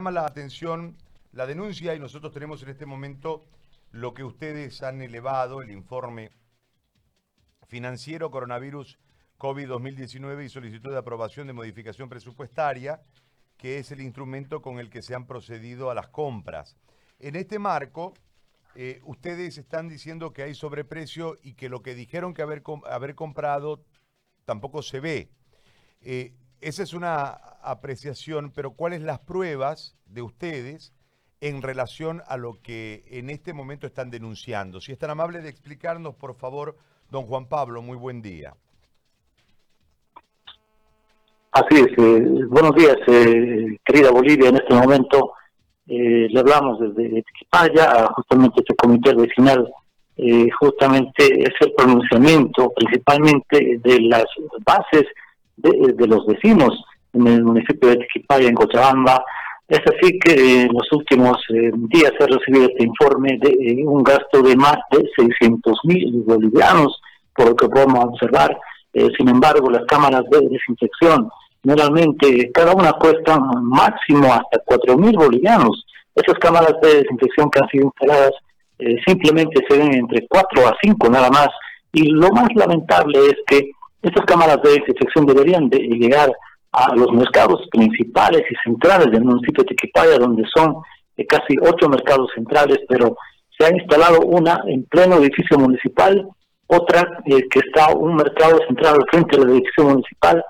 llama la atención la denuncia y nosotros tenemos en este momento lo que ustedes han elevado, el informe financiero coronavirus COVID 2019 y solicitud de aprobación de modificación presupuestaria, que es el instrumento con el que se han procedido a las compras. En este marco, eh, ustedes están diciendo que hay sobreprecio y que lo que dijeron que haber, haber comprado tampoco se ve. Eh, esa es una apreciación, pero ¿cuáles las pruebas de ustedes en relación a lo que en este momento están denunciando? Si es tan amable de explicarnos, por favor, don Juan Pablo, muy buen día. Así es, eh, buenos días, eh, querida Bolivia, en este momento eh, le hablamos desde Equipaya, justamente este comité vecinal, justamente es el pronunciamiento principalmente de las bases de, los vecinos en el municipio de Tiquipaya, en Cochabamba. Es así que en los últimos eh, días he recibido este informe de eh, un gasto de más de 600 mil bolivianos, por lo que podemos observar. Eh, sin embargo, las cámaras de desinfección, generalmente cada una cuesta máximo hasta 4 mil bolivianos. Esas cámaras de desinfección que han sido instaladas simplemente se ven entre 4 a 5 nada más. Y lo más lamentable es que estas cámaras de desinfección deberían de llegar a los mercados principales y centrales del municipio de Tiquipaya, donde son eh, casi ocho mercados centrales, pero se ha instalado una en pleno edificio municipal, otra eh, que está un mercado central al frente del edificio municipal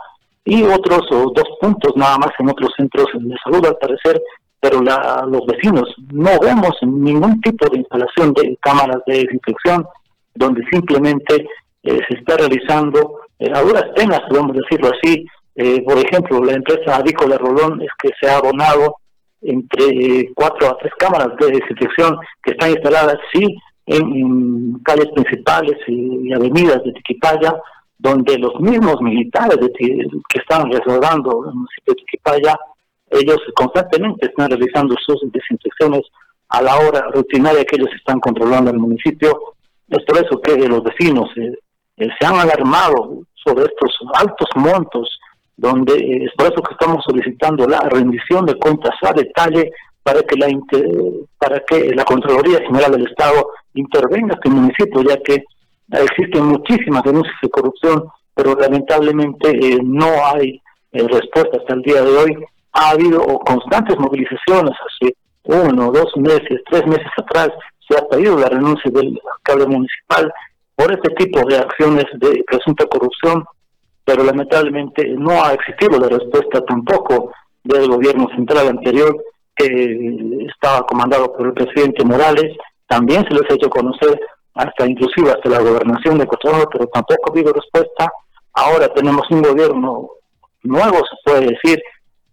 y otros dos puntos nada más en otros centros de salud al parecer, pero los vecinos no vemos ningún tipo de instalación de cámaras de desinfección donde simplemente eh, se está realizando eh, a duras penas, podemos decirlo así. Eh, por ejemplo, la empresa Avícola Rolón es que se ha abonado entre cuatro a tres cámaras de desinfección que están instaladas, sí, en, calles principales y, avenidas de Tiquipaya, donde los mismos militares que están resguardando el municipio de Tiquipaya, ellos constantemente están realizando sus desinfecciones a la hora rutinaria que ellos están controlando el municipio. Es por eso que los vecinos eh, se han alarmado sobre estos altos montos, donde eh, es por eso que estamos solicitando la rendición de cuentas a detalle para que la para que la Contraloría General del Estado intervenga en este municipio, ya que existen muchísimas denuncias de corrupción, pero lamentablemente eh, no hay eh, respuesta hasta el día de hoy. Ha habido constantes movilizaciones hace uno, dos meses, tres meses atrás, se ha pedido la renuncia del alcalde municipal, por este tipo de acciones de presunta corrupción, pero lamentablemente no ha existido la respuesta tampoco del gobierno central anterior, que estaba comandado por el presidente Morales, también se les ha hecho conocer hasta inclusive hasta la gobernación de Costa pero tampoco ha habido respuesta. Ahora tenemos un gobierno nuevo, se puede decir,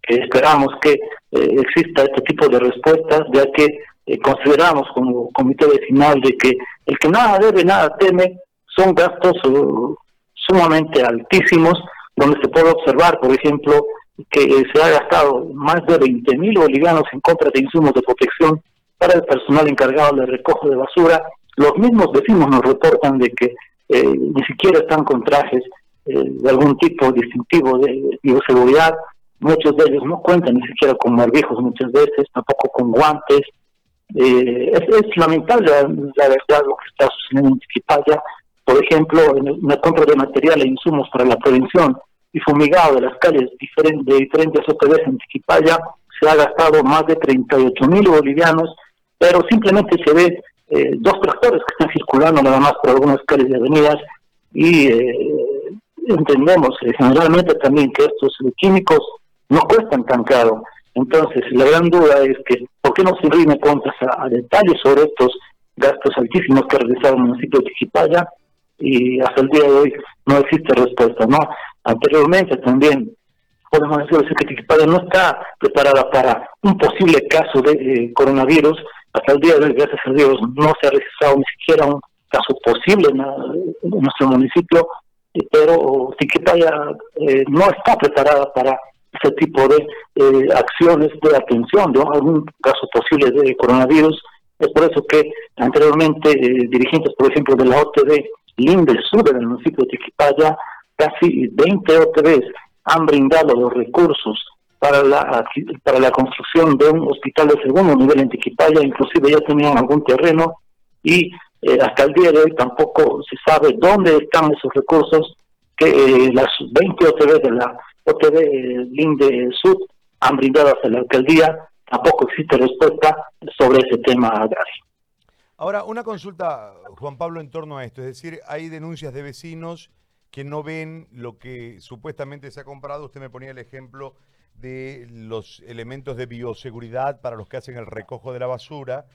que esperamos que eh, exista este tipo de respuestas, ya que eh, consideramos como comité vecinal de que el que nada debe, nada teme, son gastos uh, sumamente altísimos, donde se puede observar, por ejemplo, que eh, se ha gastado más de 20 mil bolivianos en compra de insumos de protección para el personal encargado del recojo de basura. Los mismos vecinos nos reportan de que eh, ni siquiera están con trajes de algún tipo distintivo de bioseguridad. Muchos de ellos no cuentan ni siquiera con barbijos muchas veces, tampoco con guantes, eh, es, lamentable la, verdad lo que está sucediendo en Tiquipaya. Por ejemplo, en la compra de material e insumos para la prevención y fumigado de las calles de diferentes OPDs en Tiquipaya se ha gastado más de 38 mil bolivianos, pero simplemente se ve eh, dos tractores que están circulando nada más por algunas calles y avenidas y eh, entendemos generalmente también que estos químicos no cuestan tan caro. Entonces, la gran duda es que, ¿por qué no se rinde cuentas a, detalles sobre estos gastos altísimos que ha realizado el municipio de Tiquipaya? Y hasta el día de hoy no existe respuesta, ¿no? Anteriormente también podemos decir que Tiquipaya no está preparada para un posible caso de eh, coronavirus. Hasta el día de hoy, gracias a Dios, no se ha registrado ni siquiera un caso posible en, nuestro municipio, pero Tiquipaya eh, no está preparada para ese tipo de eh, acciones de atención de algún caso posible de coronavirus. Es por eso que anteriormente eh, dirigentes, por ejemplo, de la OTB Linde Sur, del municipio de Tiquipaya, casi 20 OTBs han brindado los recursos para la, para la construcción de un hospital de segundo nivel en Tiquipaya, inclusive ya tenían algún terreno y eh, hasta el día de hoy tampoco se sabe dónde están esos recursos que eh, las 20 OTV de la Eh, Linde Sud han brindado hacia la alcaldía, tampoco existe respuesta sobre ese tema, Gary. Ahora, una consulta, Juan Pablo, en torno a esto. Es decir, hay denuncias de vecinos que no ven lo que supuestamente se ha comprado. Usted me ponía el ejemplo de los elementos de bioseguridad para los que hacen el recojo de la basura,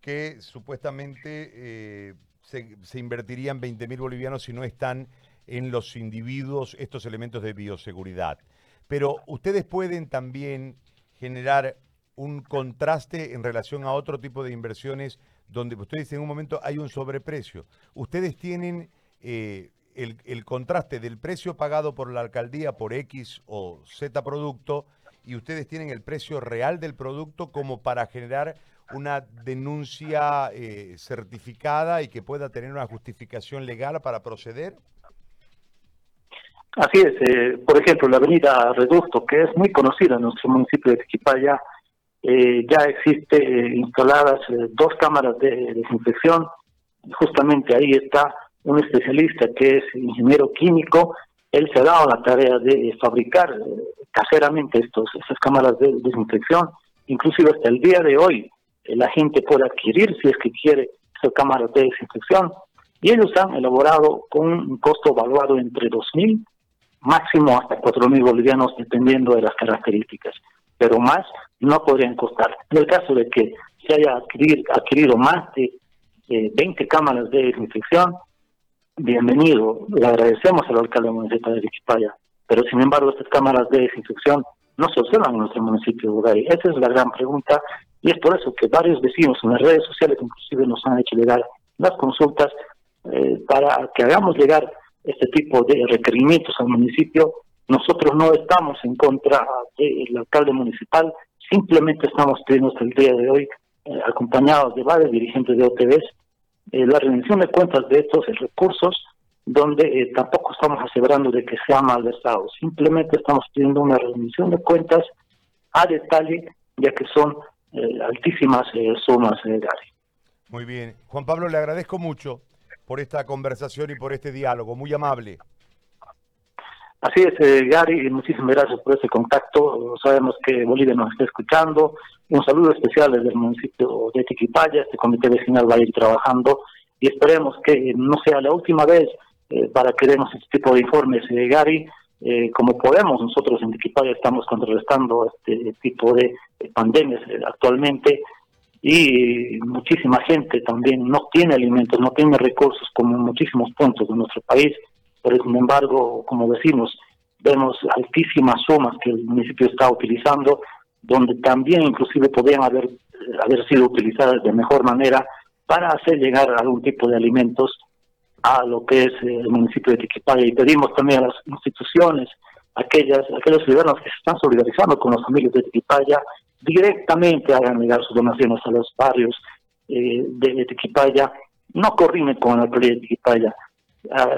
que supuestamente eh, se, se, invertirían 20 mil bolivianos si no están en los individuos estos elementos de bioseguridad. Pero ustedes pueden también generar un contraste en relación a otro tipo de inversiones donde ustedes en un momento hay un sobreprecio. Ustedes tienen eh, el, contraste del precio pagado por la alcaldía por X o Z producto y ustedes tienen el precio real del producto como para generar una denuncia eh, certificada y que pueda tener una justificación legal para proceder? Así es. Eh, por ejemplo, la avenida Reducto, que es muy conocida en nuestro municipio de Tequipaya, eh, ya existe instaladas dos cámaras de desinfección. Justamente ahí está un especialista que es ingeniero químico, él se ha dado la tarea de fabricar eh, caseramente estos, esas cámaras de desinfección, inclusive hasta el día de hoy eh, la gente puede adquirir si es que quiere esas cámaras de desinfección y ellos han elaborado con un costo evaluado entre 2.000 máximo hasta 4.000 bolivianos dependiendo de las características, pero más no podrían costar. En el caso de que se haya adquirido más de 20 eh, cámaras de desinfección, bienvenido, le agradecemos al alcalde municipal de Viquipaya, pero sin embargo estas cámaras de desinfección no se observan en nuestro municipio de Ugay. Esa es la gran pregunta y es por eso que varios vecinos en las redes sociales inclusive nos han hecho llegar las consultas eh, para que hagamos llegar este tipo de requerimientos al municipio. Nosotros no estamos en contra del alcalde municipal, simplemente estamos pidiendo hasta el día de hoy, eh, acompañados de varios dirigentes de OTVs, eh, la rendición de cuentas de estos recursos, donde eh, tampoco estamos asegurando de que sea malversado, simplemente estamos pidiendo una rendición de cuentas a detalle, ya que son altísimas sumas, Gary. Muy bien. Juan Pablo, le agradezco mucho por esta conversación y por este diálogo, muy amable. Así es, eh, Gary, muchísimas gracias por ese contacto. Sabemos que Bolivia nos está escuchando. Un saludo especial desde el municipio de Tiquipaya. Este comité vecinal va a ir trabajando y esperemos que no sea la última vez eh, para que demos este tipo de informes, eh, Gary. como podemos, nosotros en Tiquipaya estamos contrarrestando este tipo de pandemias actualmente y muchísima gente también no tiene alimentos, no tiene recursos como en muchísimos puntos de nuestro país pero sin embargo, como decimos, vemos altísimas sumas que el municipio está utilizando, donde también inclusive podrían haber, haber sido utilizadas de mejor manera para hacer llegar algún tipo de alimentos a lo que es el municipio de Tiquipaya. Y pedimos también a las instituciones, aquellas, aquellos ciudadanos que se están solidarizando con los familias de Tiquipaya, directamente hagan llegar sus donaciones a los barrios eh, de Tiquipaya, no corrimen con la alcaldía de Tiquipaya, Ah,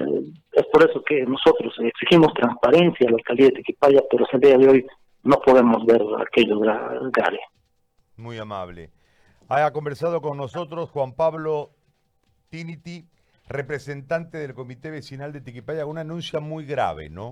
es por eso que nosotros exigimos transparencia a la alcaldía de Tequipaya, pero hasta el día de hoy no podemos ver aquello grave. Muy amable. Ha conversado con nosotros Juan Pablo Tiniti, representante del Comité Vecinal de Tequipaya, una anuncia muy grave, ¿no?